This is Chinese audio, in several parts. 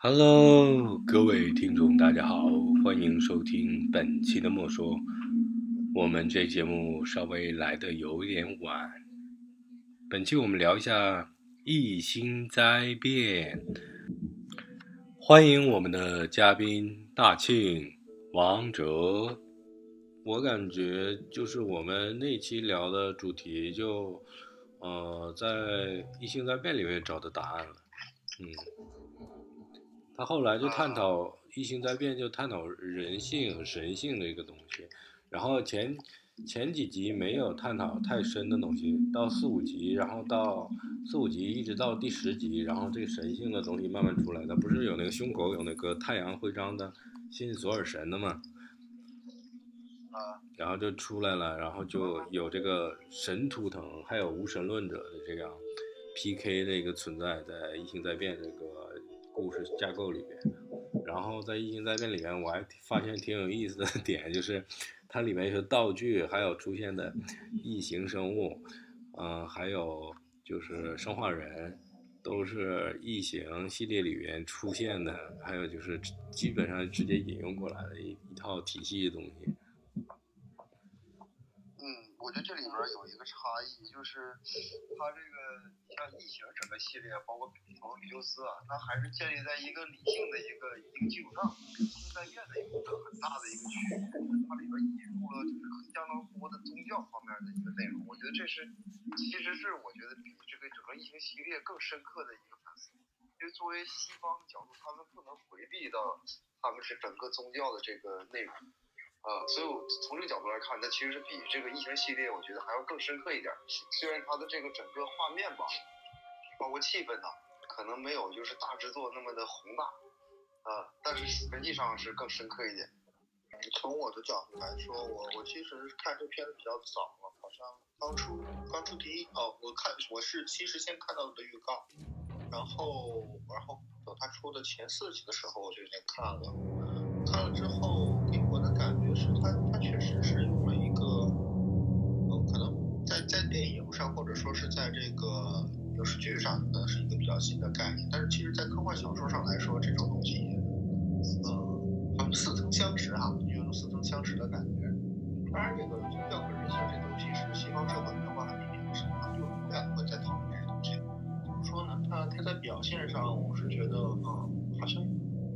Hello，各位听众，大家好，欢迎收听本期的莫说。我们这节目稍微来的有点晚，本期我们聊一下异星灾变。欢迎我们的嘉宾大庆、王哲。我感觉就是我们那期聊的主题就，呃，在异星灾变里面找的答案了，嗯。他后来就探讨异形灾变，就探讨人性和神性的一个东西。然后前前几集没有探讨太深的东西，到四五集，然后到四五集一直到第十集，然后这个神性的东西慢慢出来的。不是有那个胸口有那个太阳徽章的，信索尔神的嘛？啊。然后就出来了，然后就有这个神图腾，还有无神论者的这样 PK 的一个存在，在异形灾变这个。故事架构里边，然后在《异形灾变》里面，我还发现挺有意思的 点，就是它里面一些道具，还有出现的异形生物，嗯，还有就是生化人，都是异形系列里面出现的，还有就是基本上直接引用过来的一一套体系的东西。嗯我觉得这里边有一个差异，就是它这个像异形整个系列，包括包括米修斯啊，它还是建立在一个理性的一个一个基础上，跟新在变的一个很大的一个区别。它里边引入了就是相当多的宗教方面的一个内容，我觉得这是其实是我觉得比这个整个异形系列更深刻的一个反思。因为作为西方角度，他们不能回避到他们是整个宗教的这个内容。呃，所以我从这个角度来看，它其实是比这个异形系列，我觉得还要更深刻一点。虽然它的这个整个画面吧，包括气氛呢，可能没有就是大制作那么的宏大，呃，但是实际上是更深刻一点。从我的角度来说，我我其实看这片子比较早了，好像刚出刚出第一哦，我看我是其实先看到的预告，然后然后等它出的前四集的时候我就先看了，看了之后给。我的感觉是，他上或者说是在这个影视剧上的是一个比较新的概念，但是其实，在科幻小说上来说，这种东西，呃，他们似曾相识哈，就有种似曾相识的感觉。当然，这个宗教和人性这东西是西方社会文化里面是长久以来会在讨论这些东西。怎么说呢？它它在表现上，我是觉得，嗯，好像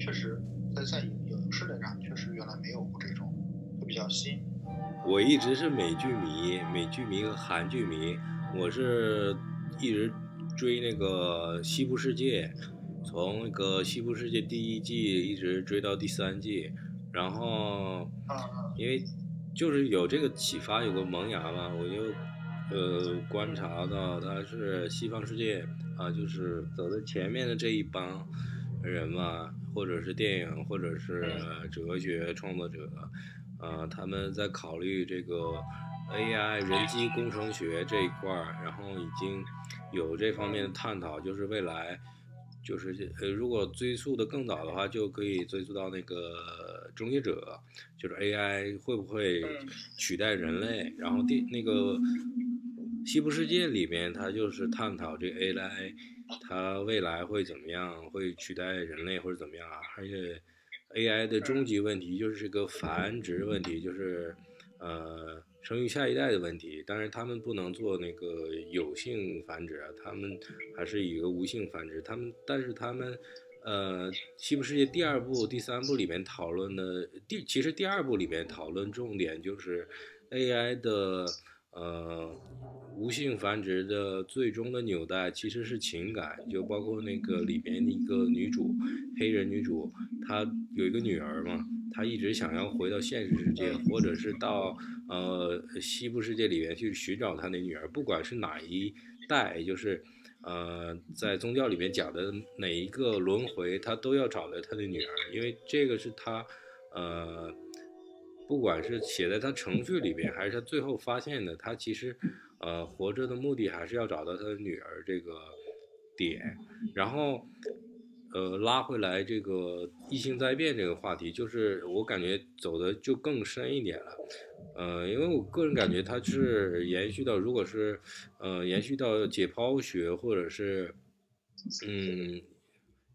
确实在在影视的上确实原来没有过这种，比较新。我一直是美剧迷，美剧迷和韩剧迷。我是一直追那个《西部世界》，从那个《西部世界》第一季一直追到第三季。然后，因为就是有这个启发，有个萌芽嘛，我就呃观察到他是西方世界啊，就是走在前面的这一帮人嘛。或者是电影，或者是哲学创作者，呃，他们在考虑这个 AI 人机工程学这一块儿，然后已经有这方面的探讨。就是未来，就是呃，如果追溯的更早的话，就可以追溯到那个终结者，就是 AI 会不会取代人类？然后第那个西部世界里面，它就是探讨这 AI。它未来会怎么样？会取代人类或者怎么样啊？而且，AI 的终极问题就是个繁殖问题，就是呃生育下一代的问题。当然，他们不能做那个有性繁殖啊，他们还是一个无性繁殖。他们，但是他们，呃，《西部世界》第二部、第三部里面讨论的第，其实第二部里面讨论重点就是 AI 的。呃，无性繁殖的最终的纽带其实是情感，就包括那个里边一个女主，黑人女主，她有一个女儿嘛，她一直想要回到现实世界，或者是到呃西部世界里面去寻找她的女儿，不管是哪一代，就是呃在宗教里面讲的哪一个轮回，她都要找到她的女儿，因为这个是她呃。不管是写在他程序里边，还是他最后发现的，他其实，呃，活着的目的还是要找到他的女儿这个点。然后，呃，拉回来这个异性灾变这个话题，就是我感觉走的就更深一点了。呃，因为我个人感觉它是延续到，如果是，呃，延续到解剖学或者是，嗯，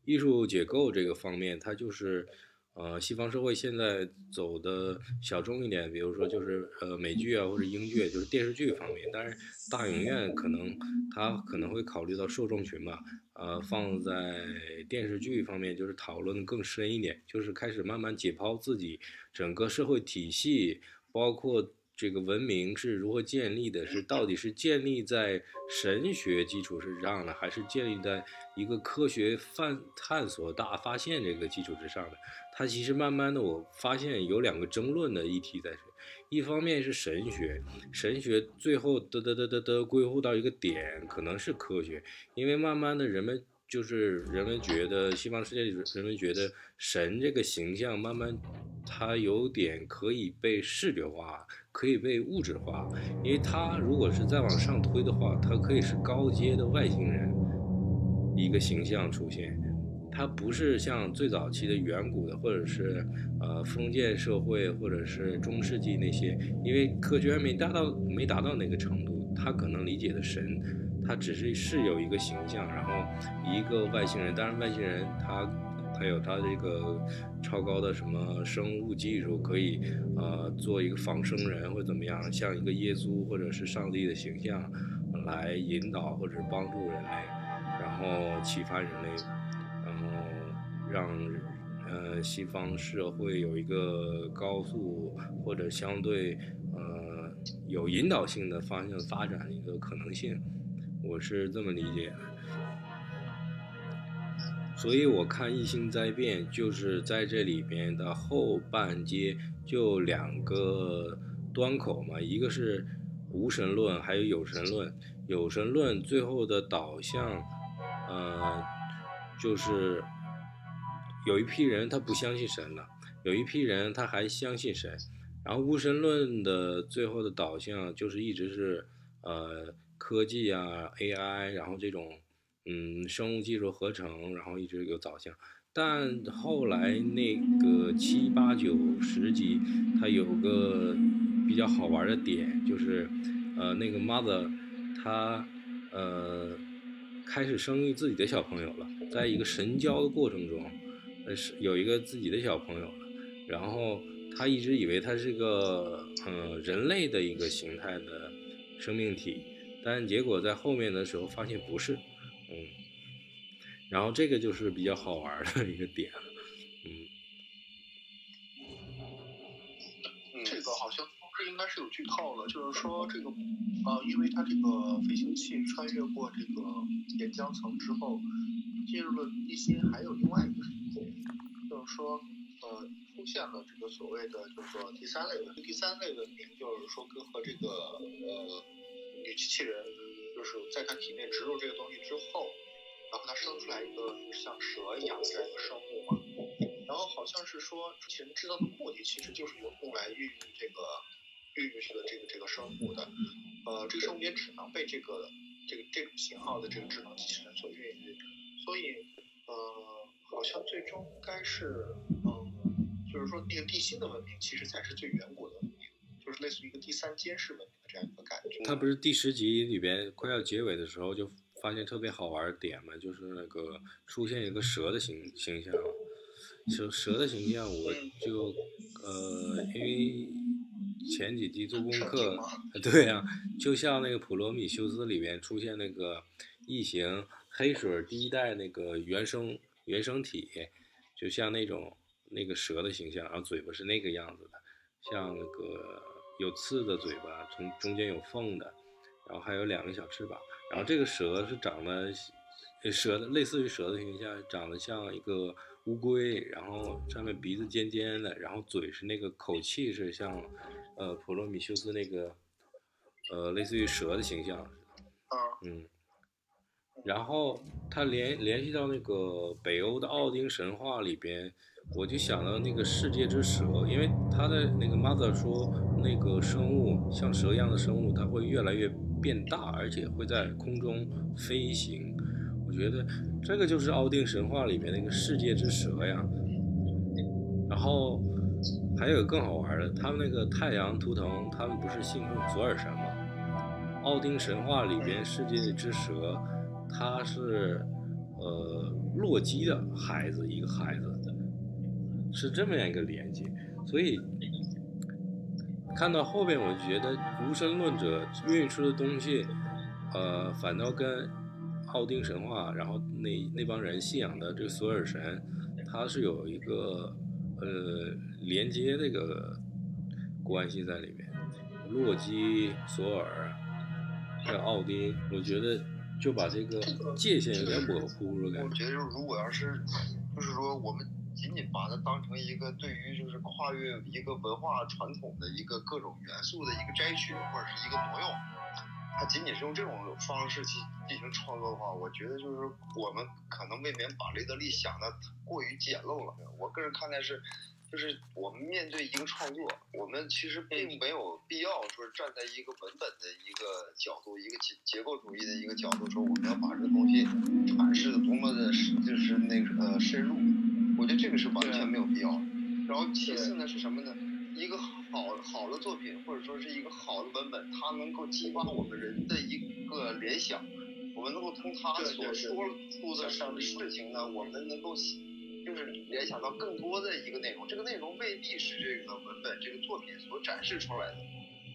艺术结构这个方面，它就是。呃，西方社会现在走的小众一点，比如说就是呃美剧啊或者英剧，就是电视剧方面。但是大影院可能它可能会考虑到受众群吧，呃，放在电视剧方面就是讨论更深一点，就是开始慢慢解剖自己整个社会体系，包括这个文明是如何建立的，是到底是建立在神学基础之上的，还是建立在一个科学探探索大发现这个基础之上的？它其实慢慢的，我发现有两个争论的议题在，一方面是神学，神学最后得得得得得归乎到一个点，可能是科学，因为慢慢的人们就是人们觉得西方世界里人们觉得神这个形象慢慢，它有点可以被视觉化，可以被物质化，因为它如果是再往上推的话，它可以是高阶的外星人一个形象出现。它不是像最早期的远古的，或者是呃封建社会，或者是中世纪那些，因为科学还没达到没达到那个程度，他可能理解的神，他只是是有一个形象，然后一个外星人，当然外星人他还有他这个超高的什么生物技术，可以呃做一个仿生人或怎么样，像一个耶稣或者是上帝的形象来引导或者帮助人类，然后启发人类。然后让呃西方社会有一个高速或者相对呃有引导性的方向发展的一个可能性，我是这么理解。所以我看《异星灾变》就是在这里边的后半阶就两个端口嘛，一个是无神论，还有有神论。有神论最后的导向，呃，就是。有一批人他不相信神了，有一批人他还相信神，然后无神论的最后的导向就是一直是呃科技啊 AI，然后这种嗯生物技术合成，然后一直有导向，但后来那个七八九十集，它有个比较好玩的点，就是呃那个 mother 他呃开始生育自己的小朋友了，在一个神交的过程中。呃是有一个自己的小朋友了，然后他一直以为他是个嗯人类的一个形态的生命体，但结果在后面的时候发现不是，嗯，然后这个就是比较好玩的一个点，嗯，这个好像这应该是有剧透了，就是说这个呃，因为它这个飞行器穿越过这个岩浆层之后，进入了地心，还有另外一个。就是说，呃，出现了这个所谓的，就是说第三类文明。第三类文明就是说，跟和这个呃女机器人，就是在它体内植入这个东西之后，然后它生出来一个像蛇一样的这样一个生物嘛。然后好像是说，机器人制造的目的其实就是用用来孕育这个孕育的这个这个生物的。呃，这个生物也只能被这个这个这种型号的这个智能机器人所孕育。所以，呃。好像最终该是，嗯，就是说那个地心的文明其实才是最远古的文明，就是类似于一个第三监视文明明的这样一个感觉。它不是第十集里边快要结尾的时候就发现特别好玩的点嘛，就是那个出现一个蛇的形形象，蛇蛇的形象我就呃因为前几集做功课，对呀，就像那个普罗米修斯里边出现那个异形黑水第一代那个原生。原生体就像那种那个蛇的形象，然后嘴巴是那个样子的，像那个有刺的嘴巴，从中间有缝的，然后还有两个小翅膀。然后这个蛇是长得蛇的，类似于蛇的形象，长得像一个乌龟，然后上面鼻子尖尖的，然后嘴是那个口气是像呃普罗米修斯那个呃类似于蛇的形象。嗯。然后他联联系到那个北欧的奥丁神话里边，我就想到那个世界之蛇，因为他的那个 mother 说，那个生物像蛇一样的生物，它会越来越变大，而且会在空中飞行。我觉得这个就是奥丁神话里面那个世界之蛇呀。然后还有更好玩的，他们那个太阳图腾，他们不是信奉索尔神吗？奥丁神话里边世界之蛇。它是，呃，洛基的孩子，一个孩子，是这么样一个连接。所以看到后边，我觉得无神论者孕育出的东西，呃，反倒跟奥丁神话，然后那那帮人信仰的这个索尔神，它是有一个呃连接这个关系在里面。洛基、索尔还有奥丁，我觉得就把这个界限有点模糊了，感觉。我觉得就是如果要是，就是说我们仅仅把它当成一个对于就是跨越一个文化传统的一个各种元素的一个摘取或者是一个挪用，它仅仅是用这种方式去进行创作的话，我觉得就是我们可能未免把雷德利想的过于简陋了。我个人看待是。就是我们面对一个创作，我们其实并没有必要说站在一个文本的一个角度，一个结结构主义的一个角度说我们要把这个东西阐释的多么的，就是那个呃深入。我觉得这个是完全没有必要。然后其次呢是什么呢？一个好好的作品或者说是一个好的文本，它能够激发我们人的一个联想，我们能够从他所说出的事情呢，我们能够。就是联想到更多的一个内容，这个内容未必是这个文本这个作品所展示出来的，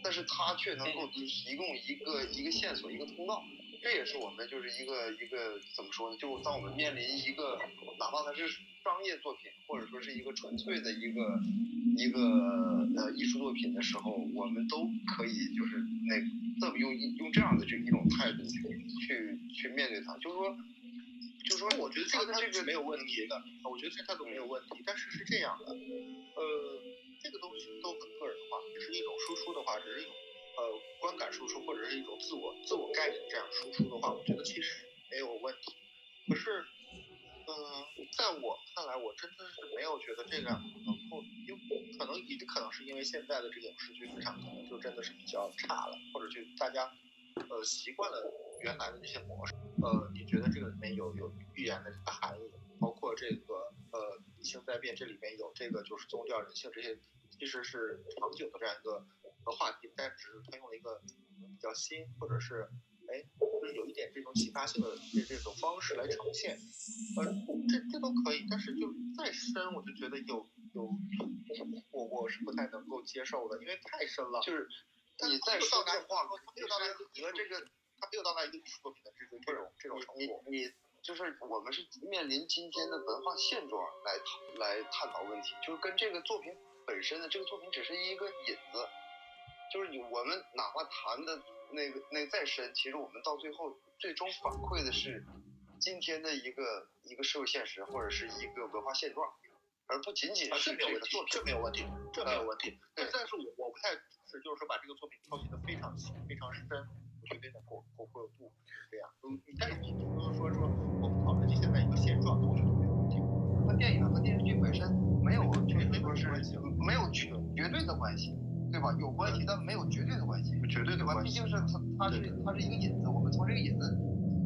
但是它却能够提供一个一个线索一个通道，这也是我们就是一个一个怎么说呢？就当我们面临一个哪怕它是商业作品，或者说是一个纯粹的一个一个呃艺术作品的时候，我们都可以就是那这么用用这样的这一种态度去去去面对它，就是说。就是说，我觉得这个态度是没有问题的，我觉得这个态度没有问题。但是是这样的，呃，这个东西都很个人化，只是一种输出的话，只是一种呃观感输出，或者是一种自我自我概念这样输出的话，我觉得其实没有问题。可是，嗯，在我看来，我真的是没有觉得这个能够，因为可能也可能是因为现在的这个影视剧市场可能就真的是比较差了，或者就大家呃习惯了原来的那些模式。呃，你觉得这个里面有有预言的这个含义，包括这个呃理性在变，这里面有这个就是宗教、人性这些，其实是长久的这样一个话题，但只是他用了一个比较新，或者是哎，就是有一点这种启发性的这这种方式来呈现，呃，这这都可以，但是就再深，我就觉得有有，我我是不太能够接受的，因为太深了，就是你再说这话，没有到达和这个。他没有到达一个艺术作品的这个这种这种程度。你你就是我们是面临今天的文化现状来讨来探讨问题，就是跟这个作品本身的这个作品只是一个引子，就是你我们哪怕谈的那个那再深，其实我们到最后最终反馈的是今天的一个一个社会现实或者是一个文化现状，而不仅仅是这个作品。这没有问题，这没有问题。但但是我我不太支持，就是说把这个作品抄袭的非常细非常深。绝对的过过过度是这样，嗯，但是你不能说说我们讨论这现在一个现状，我觉得没有问题。和电影和电视剧本身没有就是说是没有绝绝对的关系，对吧？有关系，但没有绝对的关系，绝对的关系。毕竟是它它是它是一个引子，我们从这个引子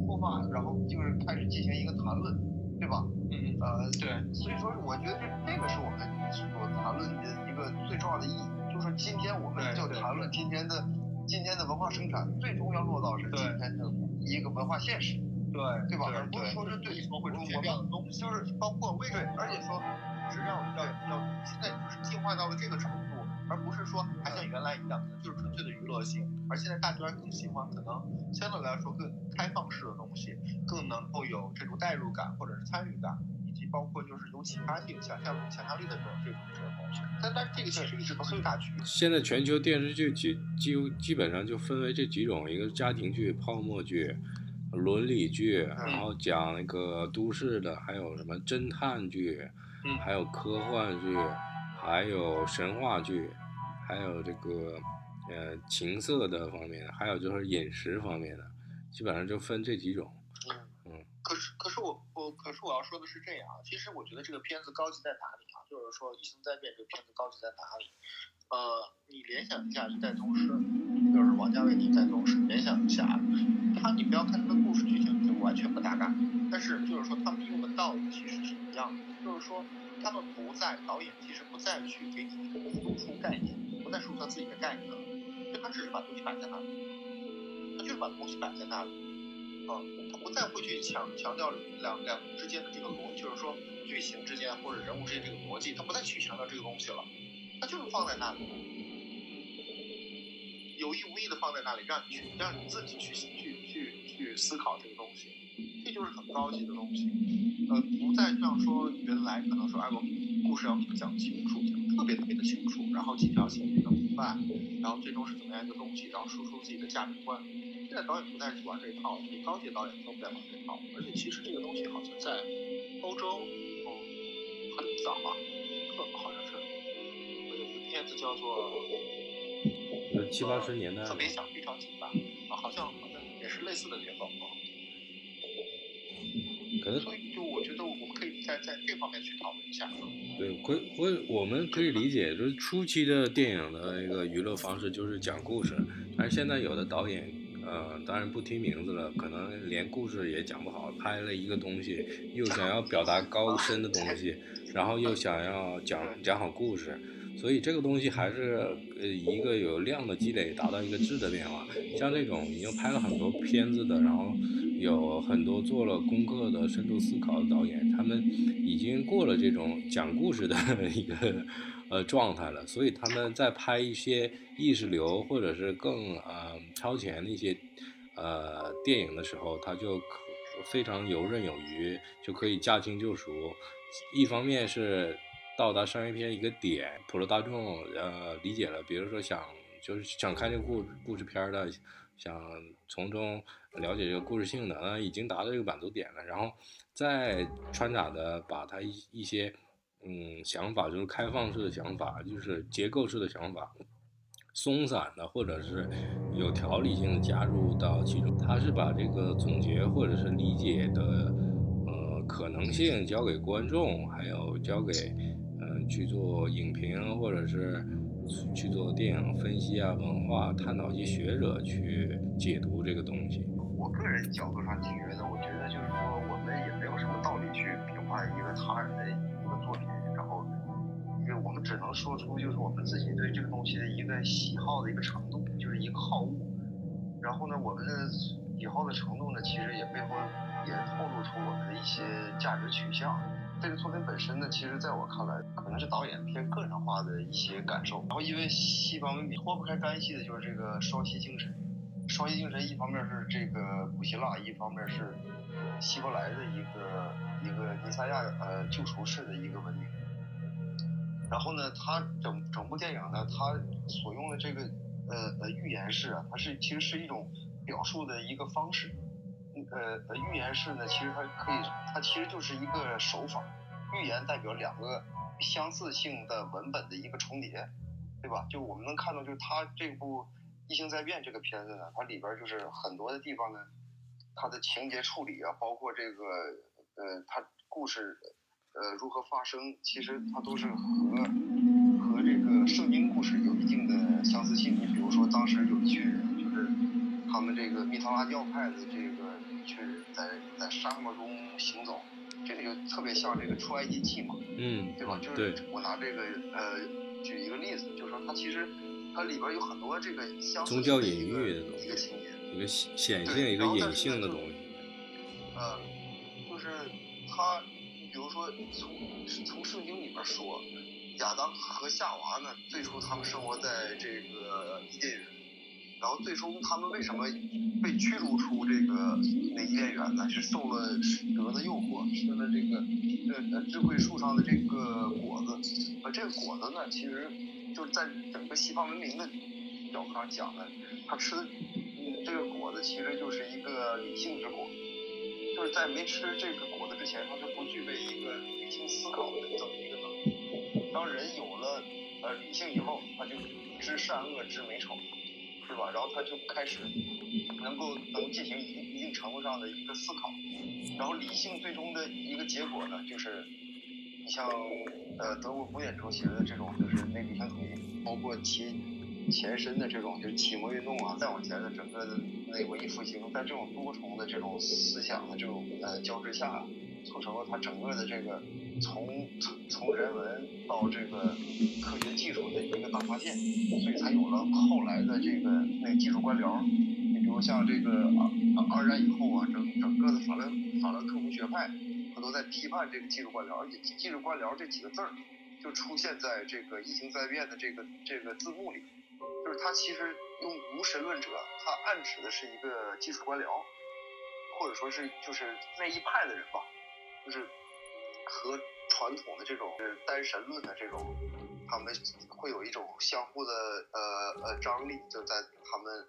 出发，然后就是开始进行一个谈论，对吧？嗯嗯。呃，对。所以说，我觉得这这个是我们所谈论的一个最重要的意义，就是今天我们就谈论今天的。今天的文化生产最终要落到是今天的一个文化现实，对对吧？而不是说是对什么会出现这样的东西，就是包括为对，而且说是要要要现在就是进化到了这个程度，而不是说还像原来一样，可能就是纯粹的娱乐性。而现在大家更喜欢可能相对来说更开放式的东西，更能够有这种代入感或者是参与感。以及包括就是有启发性、想象想象力的这种这种这种东西，但但这个其实一直都很大局。现在全球电视剧基基基本上就分为这几种：一个家庭剧、泡沫剧、伦理剧，然后讲那个都市的，还有什么侦探剧，还有科幻剧，还有神话剧，还有这个呃情色的方面，还有就是饮食方面的，基本上就分这几种。嗯可是，可是我我可是我要说的是这样啊，其实我觉得这个片子高级在哪里啊？就是说《异形灾变》这个片子高级在哪里？呃，你联想一下《一代宗师》，就是王家卫的《一代宗师》，联想一下，他你不要看他的故事剧情就完全不搭嘎，但是就是说他们用的道理其实是一样的，就是说他们不在导演其实不再去给你输出概念，不再输出他自己的概念了，就他只是把东西摆在那里，他就是把东西摆在那里。啊，他不再会去强强调两两之间的这个逻，就是说剧情之间或者人物之间这个逻辑，他不再去强调这个东西了，他就是放在那里，有意无意的放在那里，让你去让你自己去去去去思考这个东西，这就是很高级的东西，呃，不再像说原来可能说哎我故事要讲清楚，讲特别特别的清楚，然后几条线一个明白，然后最终是怎么样一个东西，然后输出自己的价值观。现在导演不再去玩这一套，这高级导演都不再玩这一套。而且其实这个东西好像在欧洲，哦，很早啊，特好像是有一个片子叫做呃七八十年代特别想非常紧吧，啊，好像好像也是类似的节奏啊。可能所以就我觉得我们可以在在这方面去讨论一下。对，会会我们可以理解，就是初期的电影的一个娱乐方式就是讲故事，但是现在有的导演，呃，当然不提名字了，可能连故事也讲不好，拍了一个东西，又想要表达高深的东西，然后又想要讲讲好故事，所以这个东西还是呃一个有量的积累达到一个质的变化。像这种已经拍了很多片子的，然后有很多做了功课的深度思考的导演，他们已经过了这种讲故事的 一个呃状态了，所以他们在拍一些意识流或者是更呃超前的一些呃电影的时候，他就非常游刃有余，就可以驾轻就熟。一方面是到达商业片一个点，普罗大众呃理解了，比如说想就是想看这个故故事片的，想从中了解这个故事性的，呃，已经达到这个满足点了，然后再穿插的把它一一些嗯想法，就是开放式的想法，就是结构式的想法，松散的或者是有条理性的加入到其中，他是把这个总结或者是理解的呃可能性交给观众，还有交给嗯、去做影评或者是去做电影分析啊、文化探讨一些学者去解读这个东西。我个人角度上觉得，我觉得就是说，我们也没有什么道理去评判一个他人的一个作品，然后，因为我们只能说出就是我们自己对这个东西的一个喜好的一个程度，就是一个好恶。然后呢，我们的喜好的程度呢，其实也背后也透露出我们的一些价值取向。这个作品本身呢，其实在我看来，可能是导演偏个人化的一些感受。然后，因为西方文明脱不开干系的就是这个双溪精神。双溪精神一方面是这个古希腊，一方面是希伯来的一个一个尼撒亚呃救赎式的一个文明。然后呢，它整整部电影呢，它所用的这个呃呃预言式啊，它是其实是一种表述的一个方式。呃呃，预言式呢，其实它可以，它其实就是一个手法。预言代表两个相似性的文本的一个重叠，对吧？就我们能看到，就是它这部《异星灾变》这个片子呢，它里边就是很多的地方呢，它的情节处理啊，包括这个呃，它故事呃如何发生，其实它都是和和这个圣经故事有一定的相似性。你比如说，当时有一群人，就是他们这个密特拉教派的这个一群人在在沙漠中行走，这个就特别像这个出埃及记嘛。嗯，对吧？就是我拿这个呃举一个例子，就是说它其实它里边有很多这个相似宗教隐喻的东一个情节，一个显显性、一个隐性的东西。呃，就是他，比如说从从圣经里边说，亚当和夏娃呢，最初他们生活在这个伊甸园，然后最终他们为什么被驱逐出这个那伊甸园呢？是受了蛇的诱惑，吃了这个呃呃智慧树上的这个果子，而这个果子呢，其实就是在整个西方文明的角度上讲呢，他吃的嗯这个果子其实就是一个理性之果。就是在没吃这个果子之前，他是不具备一个理性思考的这么一个能力。当人有了呃理性以后，他就知善恶，知美丑，是吧？然后他就开始能够能进行一一定程度上的一个思考。然后理性最终的一个结果呢，就是你像呃德国古典哲学的这种就是内理性主义，包括其前身的这种就是启蒙运动啊，再往前的整个的那文艺复兴，在这种多重的这种思想的这种呃交织下，促成了它整个的这个从从从人文到这个科学技术的一个大发现，所以才有了后来的这个那个技术官僚。你比如像这个二二战以后啊，整整个的法兰法兰克福学派，他都在批判这个技术官僚，而且技术官僚这几个字儿就出现在这个疫情灾变的这个这个字幕里，就是他其实用无神论者，他暗指的是一个技术官僚，或者说是就是那一派的人吧，就是和传统的这种单神论的这种，他们会有一种相互的呃呃张力，就在他们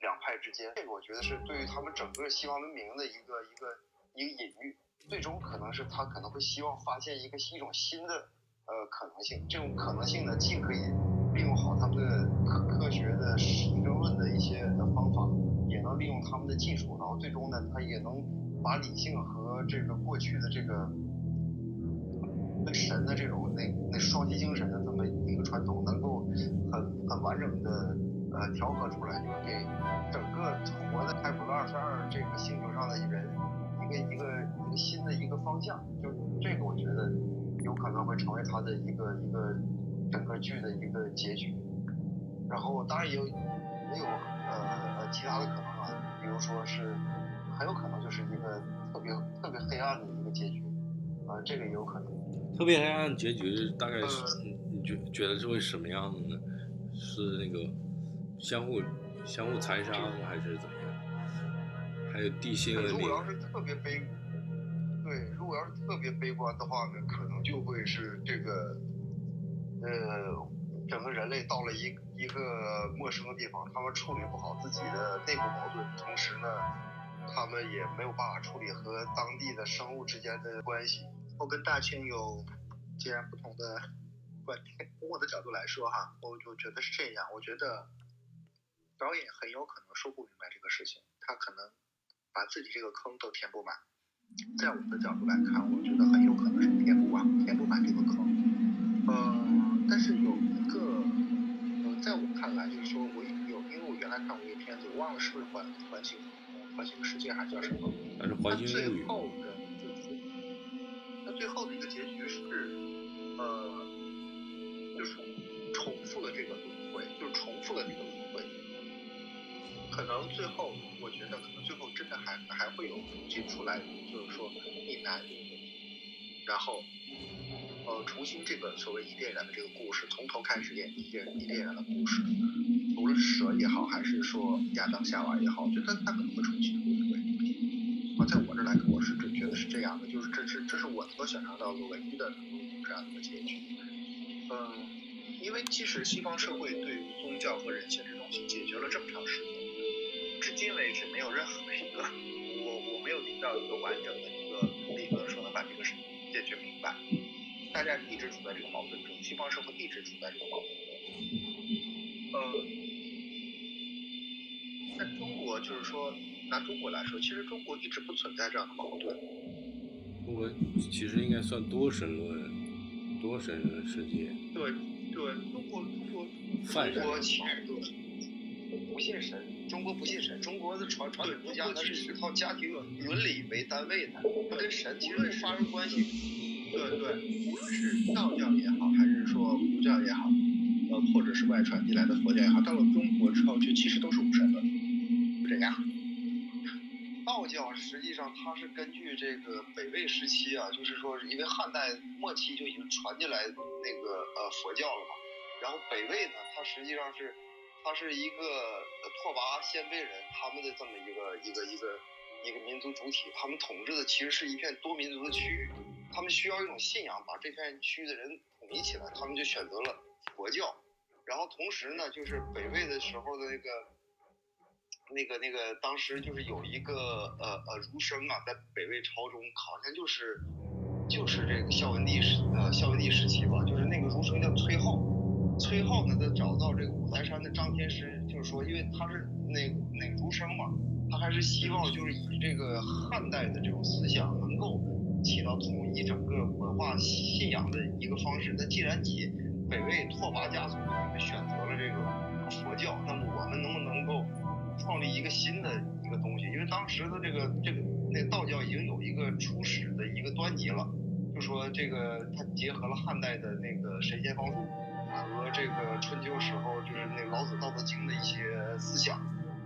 两派之间。这个我觉得是对于他们整个西方文明的一个一个一个隐喻，最终可能是他可能会希望发现一个一种新的呃可能性。这种可能性呢，既可以利用好他们的科科学的实证论的一些的方法，也能利用他们的技术，然后最终呢，他也能把理性和这个过去的这个。对神的这种那那双极精神的这么一个传统，能够很很完整的呃调和出来，就是给整个活在开普勒二十二这个星球上的人一个一个一个新的一个方向。就这个，我觉得有可能会成为他的一个一个整个剧的一个结局。然后当然也有也有呃呃其他的可能啊，比如说是很有可能就是一个特别特别黑暗的一个结局啊，这个也有可能。特别黑暗结局大概是你你觉觉得是会什么样的呢？是那个相互相互残杀还是怎么样？还有地心？如果要是特别悲，对，如果要是特别悲观的话呢，可能就会是这个呃，整个人类到了一一个陌生的地方，他们处理不好自己的内部矛盾，同时呢，他们也没有办法处理和当地的生物之间的关系。我跟大庆有截然不同的观点。从我的角度来说，哈，我就觉得是这样。我觉得导演很有可能说不明白这个事情，他可能把自己这个坑都填不满。在我的角度来看，我觉得很有可能是填不完、填不满这个坑。呃，但是有一个，呃，在我看来，就是说我有，因为我原来看过一个片子，我忘了是不是环环形环形世界还是叫什么？还是环形最后的。最后的一个结局是，呃，就是重复了这个轮回，就是重复了这个轮回。可能最后，我觉得可能最后真的还还会有东西出来，就是说一男一女，然后，呃，重新这个所谓伊甸园的这个故事，从头开始演伊甸伊甸园的故事，无论蛇也好，还是说亚当夏娃也好，我觉得他可能会重新轮回。啊，在我这来看，我是真觉得是这样的，就是这是这是我能够想象到的唯一的这样的一个结局。嗯，因为即使西方社会对于宗教和人性这东西解决了这么长时间，为止没有任何一个我我没有听到一个完整的一个理论说能把这个事解决明白。大家一直处在这个矛盾中，西方社会一直处在这个矛盾中。呃，在中国就是说。拿中国来说，其实中国一直不存在这样的矛盾。中国其实应该算多神论，多神论世界。对对，中国中国中国其实不信神，中国不信神，中国的传传统儒家它是一套家庭伦理为单位的，它跟神其实发生关系。对对，无论是道教也好，还是说儒教也好，呃，或者是外传进来的佛教也好，到了中国之后，就其实都是无神论，就这样。道教实际上它是根据这个北魏时期啊，就是说因为汉代末期就已经传进来那个呃佛教了嘛，然后北魏呢，它实际上是他是一个拓跋鲜卑人他们的这么一个一个一个一个民族主体，他们统治的其实是一片多民族的区域，他们需要一种信仰把这片区域的人统一起来，他们就选择了佛教，然后同时呢，就是北魏的时候的那个。那个那个，当时就是有一个呃呃儒生啊，在北魏朝中，好像就是就是这个孝文帝时呃孝文帝时期吧，就是那个儒生叫崔颢，崔颢呢，他找到这个五台山的张天师，就是说，因为他是那那儒生嘛，他还是希望就是以这个汉代的这种思想能够起到统一整个文化信仰的一个方式。那既然你北魏拓跋家族你们选择了这个佛教，那么我们能不能够？创立一个新的一个东西，因为当时的这个这个那道教已经有一个初始的一个端倪了，就说这个他结合了汉代的那个神仙方术和这个春秋时候就是那老子《道德经》的一些思想，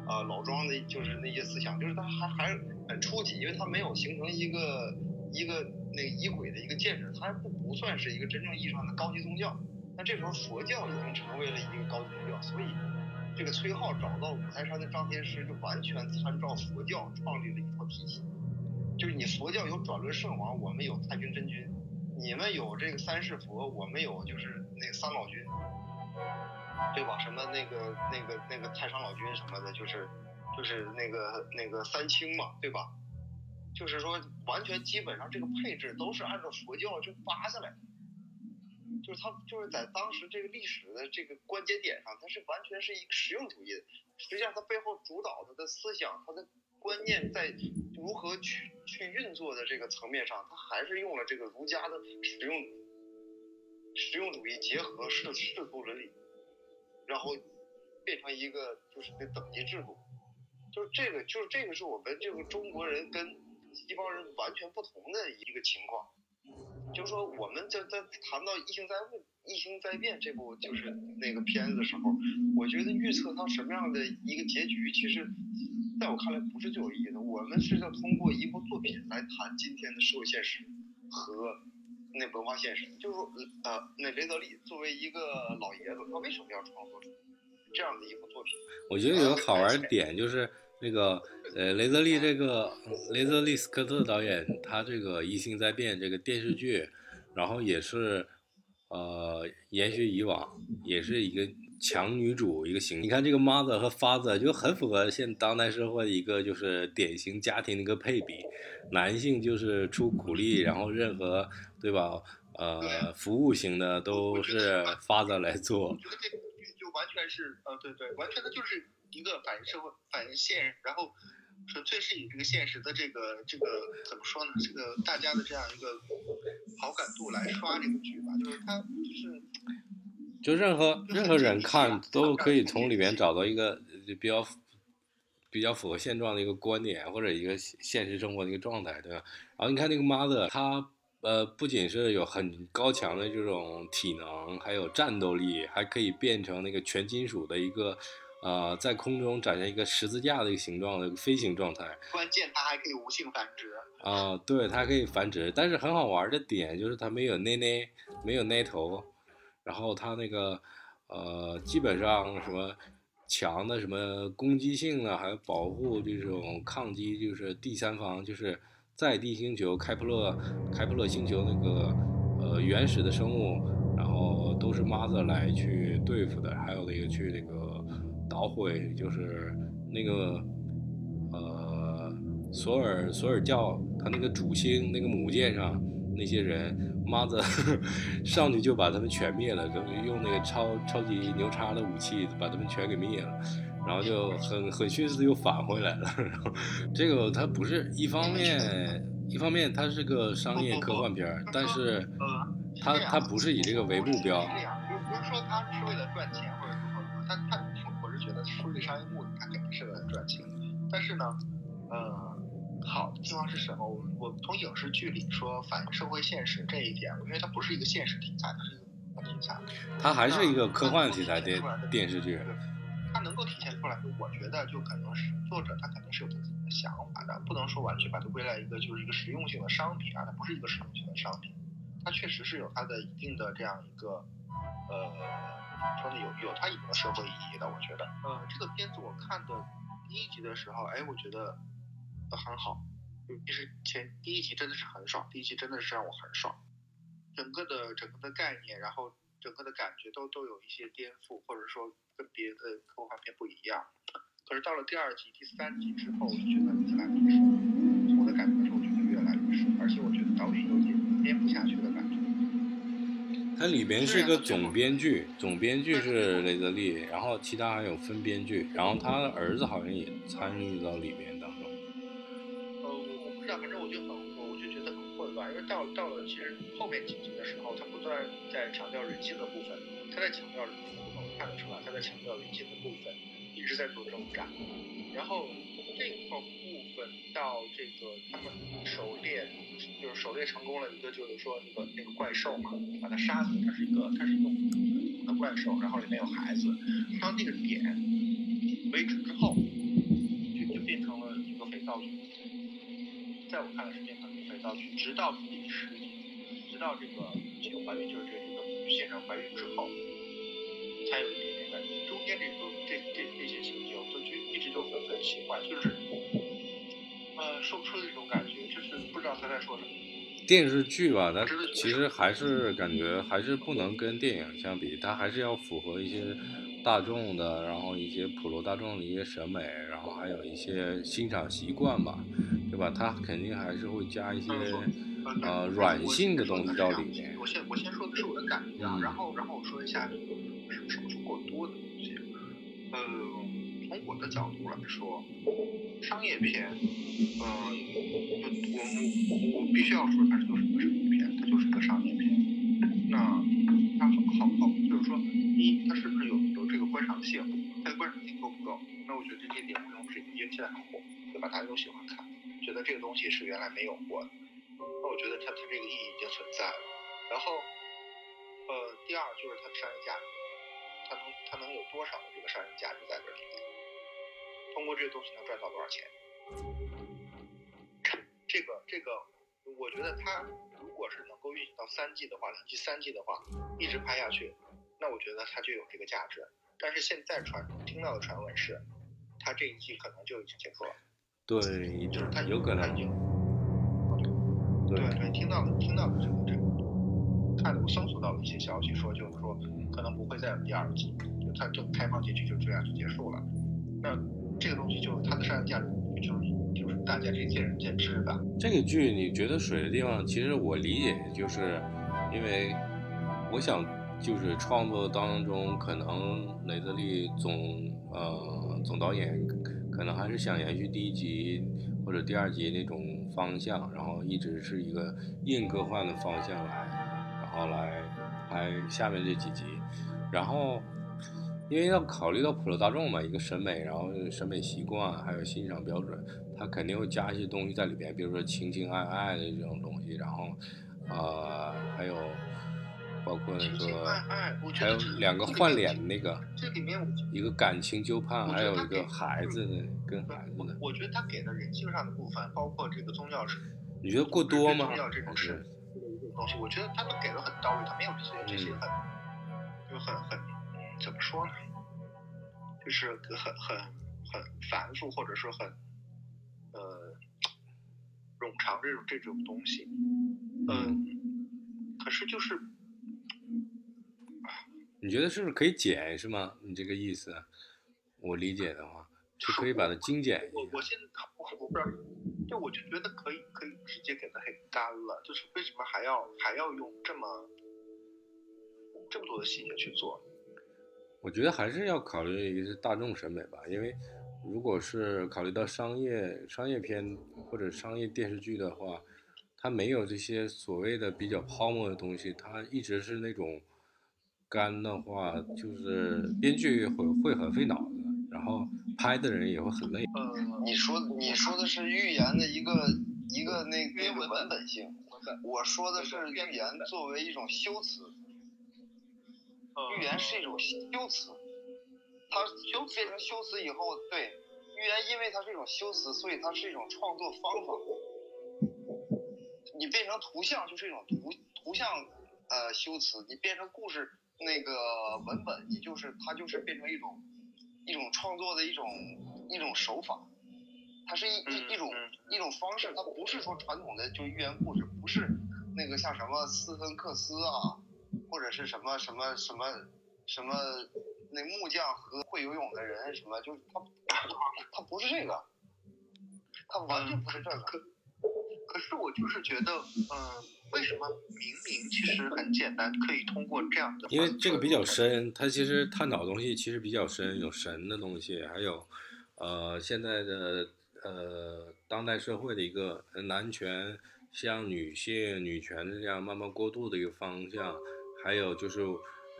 啊，老庄的就是那些思想，就是他还还很初级，因为他没有形成一个一个那个仪轨的一个建制，它不不算是一个真正意义上的高级宗教。那这时候佛教已经成为了一个高级宗教，所以这个崔颢找到五台山的张天师，就完全参照佛教创立了一套体系。就是你佛教有转轮圣王，我们有太平真君；你们有这个三世佛，我们有就是那个三老君，对吧？什么那个那个那个太上老君什么的，就是就是那个那个三清嘛，对吧？就是说完全基本上这个配置都是按照佛教就扒下来的。就是他就是在当时这个历史的这个关节点上，它是完全是一个实用主义的。实际上，它背后主导他的思想，它的观念在如何去去运作的这个层面上，它还是用了这个儒家的实用实用主义结合世世俗伦理，然后变成一个就是那等级制度。就是这个，就是这个是我们这个中国人跟西方人完全不同的一个情况。就是说，我们在在谈到《异星灾物》《异星灾变》这部就是那个片子的时候，我觉得预测到什么样的一个结局，其实在我看来不是最有意义的。我们是要通过一部作品来谈今天的社会现实和那文化现实。就是说，呃，那雷德利作为一个老爷子，他为什么要创作出这样的一部作品？我觉得有个好玩点就是。那个呃，雷泽利这个雷泽利斯科特导演，他这个《异星在变》这个电视剧，然后也是呃延续以往，也是一个强女主一个形象。你看这个 mother 和 father 就很符合现当代社会一个就是典型家庭的一个配比，男性就是出苦力，然后任何对吧？呃，服务型的都是 father 来做。我觉得这个剧就完全是呃，对对，完全的就是。一个反映社会、反映现，然后纯粹是以这个现实的这个这个怎么说呢？这个大家的这样一个好感度来刷这个剧吧，就是它就是，就任何任何人看都可以从里面找到一个比较比较符合现状的一个观点或者一个现实生活的一个状态，对吧？然后你看那个 mother，，它呃不仅是有很高强的这种体能，还有战斗力，还可以变成那个全金属的一个。呃，在空中展现一个十字架的一个形状的飞行状态。关键它还可以无性繁殖。啊，对，它可以繁殖，但是很好玩的点就是它没有内内，没有奶头，然后它那个呃，基本上什么强的什么攻击性啊，还有保护这种抗击，就是第三方，就是在地星球开普勒开普勒星球那个呃原始的生物，然后都是 mother 来去对付的，还有那个去那个。捣毁就是那个呃索尔索尔教他那个主星那个母舰上那些人，妈的上去就把他们全灭了，就用那个超超级牛叉的武器把他们全给灭了，然后就很很迅速又返回来了。然后这个它不是一方面，一方面它是个商业科幻片，但是它它不是以这个为目标。不是说他是为了赚钱或者如何如何，他他。觉得出于商业目的，他肯定是为了赚钱。但是呢，呃，好的地方是什么？我们我从影视剧里说反映社会现实这一点，因为它不是一个现实题材，它是一个题材。它还是一个科幻题材的电视剧。它能够体现出来，我觉得就可能是作者他肯定是有他自己的想法的，不能说完全把它归类一个就是一个实用性的商品啊，它不是一个实用性的商品，它确实是有它的一定的这样一个呃。说的有有它一定的社会意义的，我觉得。呃，这个片子我看的第一集的时候，哎，我觉得很好。其实前第一集真的是很爽，第一集真的是让我很爽。整个的整个的概念，然后整个的感觉都都有一些颠覆，或者说跟别的科幻片不一样。可是到了第二集、第三集之后，我就觉得越来越爽。我的感觉是，我觉得越来越爽，而且我觉得导演有点编不下去的感觉。它里边是一个总编剧，总编剧是雷德利，然后其他还有分编剧，然后他的儿子好像也参与到里面到到了其实后面几集的时候，他不断在强调人性的部分，他在强调能看得出来他在强调人性的部分，一直在做挣扎。然后这一块部分到这个他们狩猎，就是狩猎成功了一个，就是说那个那个怪兽嘛，把它杀死，它是一个它是一种的怪兽，然后里面有孩子，到那个点为止之后，就就变成了一个肥皂剧，在我看来是变成直到第十集，直到这个这个怀孕就是这这个现场怀孕之后，才有一点点感觉，中间这个这这这些情节，我都觉一直都很很奇怪，就是呃说不出的一种感觉，就是不知道他在说什么。电视剧吧，它其实还是感觉还是不能跟电影相比，它还是要符合一些大众的，然后一些普罗大众的一些审美，然后还有一些欣赏习惯吧，对吧？他肯定还是会加一些呃软性的东西到里面。我先我先说的是我的感觉啊，然后然后我说一下什么什么是过多的东西。呃，从我的角度来说，商业片，嗯、我我我必须要说它就是个商业片，它就是个商业片。那它好好好，就是说你它是不是有性？它的观赏性够不够？那我觉得这些点毋庸置疑，因为现在很火，对吧？大家都喜欢看，觉得这个东西是原来没有过的。那我觉得它它这个意义已经存在了。然后，呃，第二就是它的商业价值，它能它能有多少的这个商业价值在这里面？通过这个东西能赚到多少钱？这个这个，我觉得它如果是能够运行到三季的话，第三季的话一直拍下去，那我觉得它就有这个价值。但是现在传听到的传闻是，他这一季可能就已经结束了，对，就是他有可能它已经。对对对，听到的听到的这个这个，看的我搜索到了一些消息，说就是说可能不会再有第二季，就它就开放结局就这样就结束了。那这个东西就是它的商业价值，就是就是大家这见仁见智吧。这个剧你觉得水的地方，其实我理解就是，因为我想就是创作当中，可能雷德利总呃总导演可能还是想延续第一集或者第二集那种方向，然后一直是一个硬科幻的方向来，然后来拍下面这几集，然后。因为要考虑到普罗大众嘛，一个审美，然后审美习惯，还有欣赏标准，他肯定会加一些东西在里边，比如说情情爱爱的这种东西，然后，呃，还有包括那个，还有两个换脸的那个，这里面一个感情纠判，还有一个孩子的跟孩子的，我觉得他给的人性上的部分，包括这个宗教是你觉得过多吗宗？教这种是东西，我觉得他们给的很到位，他没有这些这些很就很很怎么说呢？就是很很很繁复，或者说很呃冗长这种这种东西。嗯，可是就是你觉得是不是可以剪是吗？你这个意思，我理解的话，就可以把它精简一下。我我现在我我不知道，就我就觉得可以可以直接给它很干了，就是为什么还要还要用这么这么多的细节去做？我觉得还是要考虑一个是大众审美吧，因为如果是考虑到商业商业片或者商业电视剧的话，它没有这些所谓的比较泡沫的东西，它一直是那种干的话，就是编剧会会很费脑子，然后拍的人也会很累。呃，你说你说的是预言的一个一个那那个文本性，我说的是预言作为一种修辞，呃预言是一种修辞，它修变成修辞以后，对预言，因为它是一种修辞，所以它是一种创作方法。你变成图像就是一种图图像呃修辞，你变成故事那个文本，也就是它就是变成一种一种创作的一种一种手法，它是一一一种一种方式，它不是说传统的就寓言故事，不是那个像什么斯芬克斯啊，或者是什么什么什么什么那木匠和会游泳的人什么，就是它它不是这个，它完全不是这个。可是我就是觉得，嗯、为什么明明其实很简单，可以通过这样的，因为这个比较深，它其实探讨的东西其实比较深，有神的东西，还有呃现在的呃当代社会的一个呃男权向女性女权的这样慢慢过渡的一个方向，还有就是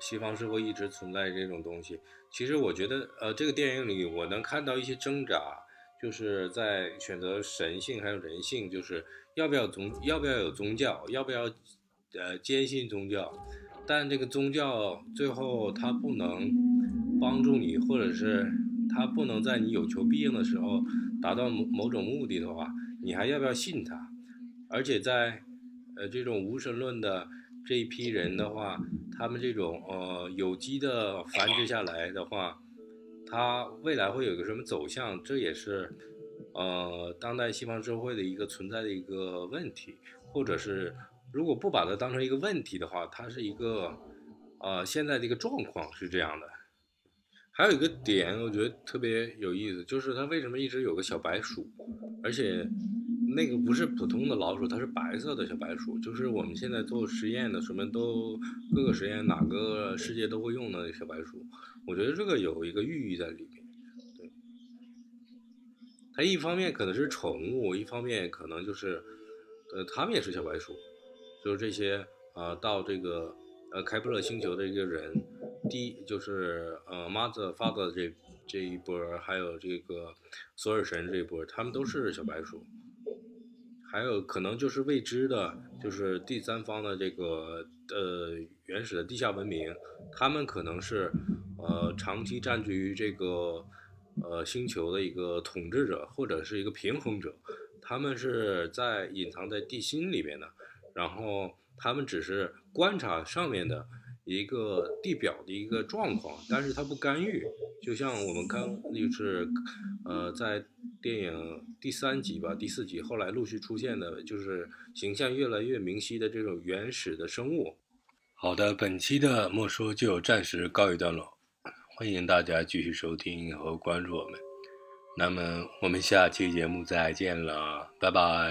西方社会一直存在这种东西。其实我觉得呃这个电影里我能看到一些挣扎，就是在选择神性还有人性，就是要不要宗要不要有宗教，要不要呃坚信宗教，但这个宗教最后它不能帮助你，或者是它不能在你有求必应的时候达到某某种目的的话，你还要不要信它？而且在呃这种无神论的这一批人的话，他们这种呃有机的繁殖下来的话。它未来会有一个什么走向？这也是，呃，当代西方社会的一个存在的一个问题，或者是如果不把它当成一个问题的话，它是一个，呃，现在的一个状况是这样的。还有一个点，我觉得特别有意思，就是它为什么一直有个小白鼠，而且那个不是普通的老鼠，它是白色的小白鼠，就是我们现在做实验的什么都各个实验哪个世界都会用的小白鼠。我觉得这个有一个寓意在里面，它一方面可能是宠物，一方面可能就是，呃，他们也是小白鼠，就是这些呃到这个呃开普勒星球的一个人，第一就是呃 Mother Father 这这一波，还有这个索尔神这一波，他们都是小白鼠。还有可能就是未知的，就是第三方的这个呃原始的地下文明，他们可能是呃长期占据于这个呃星球的一个统治者或者是一个平衡者，他们是在隐藏在地心里面的，然后他们只是观察上面的一个地表的一个状况，但是他不干预，就像我们刚就是呃在。电影第三集吧，第四集后来陆续出现的，就是形象越来越明晰的这种原始的生物。好的，本期的莫说就暂时告一段落，欢迎大家继续收听和关注我们。那么我们下期节目再见了，拜拜。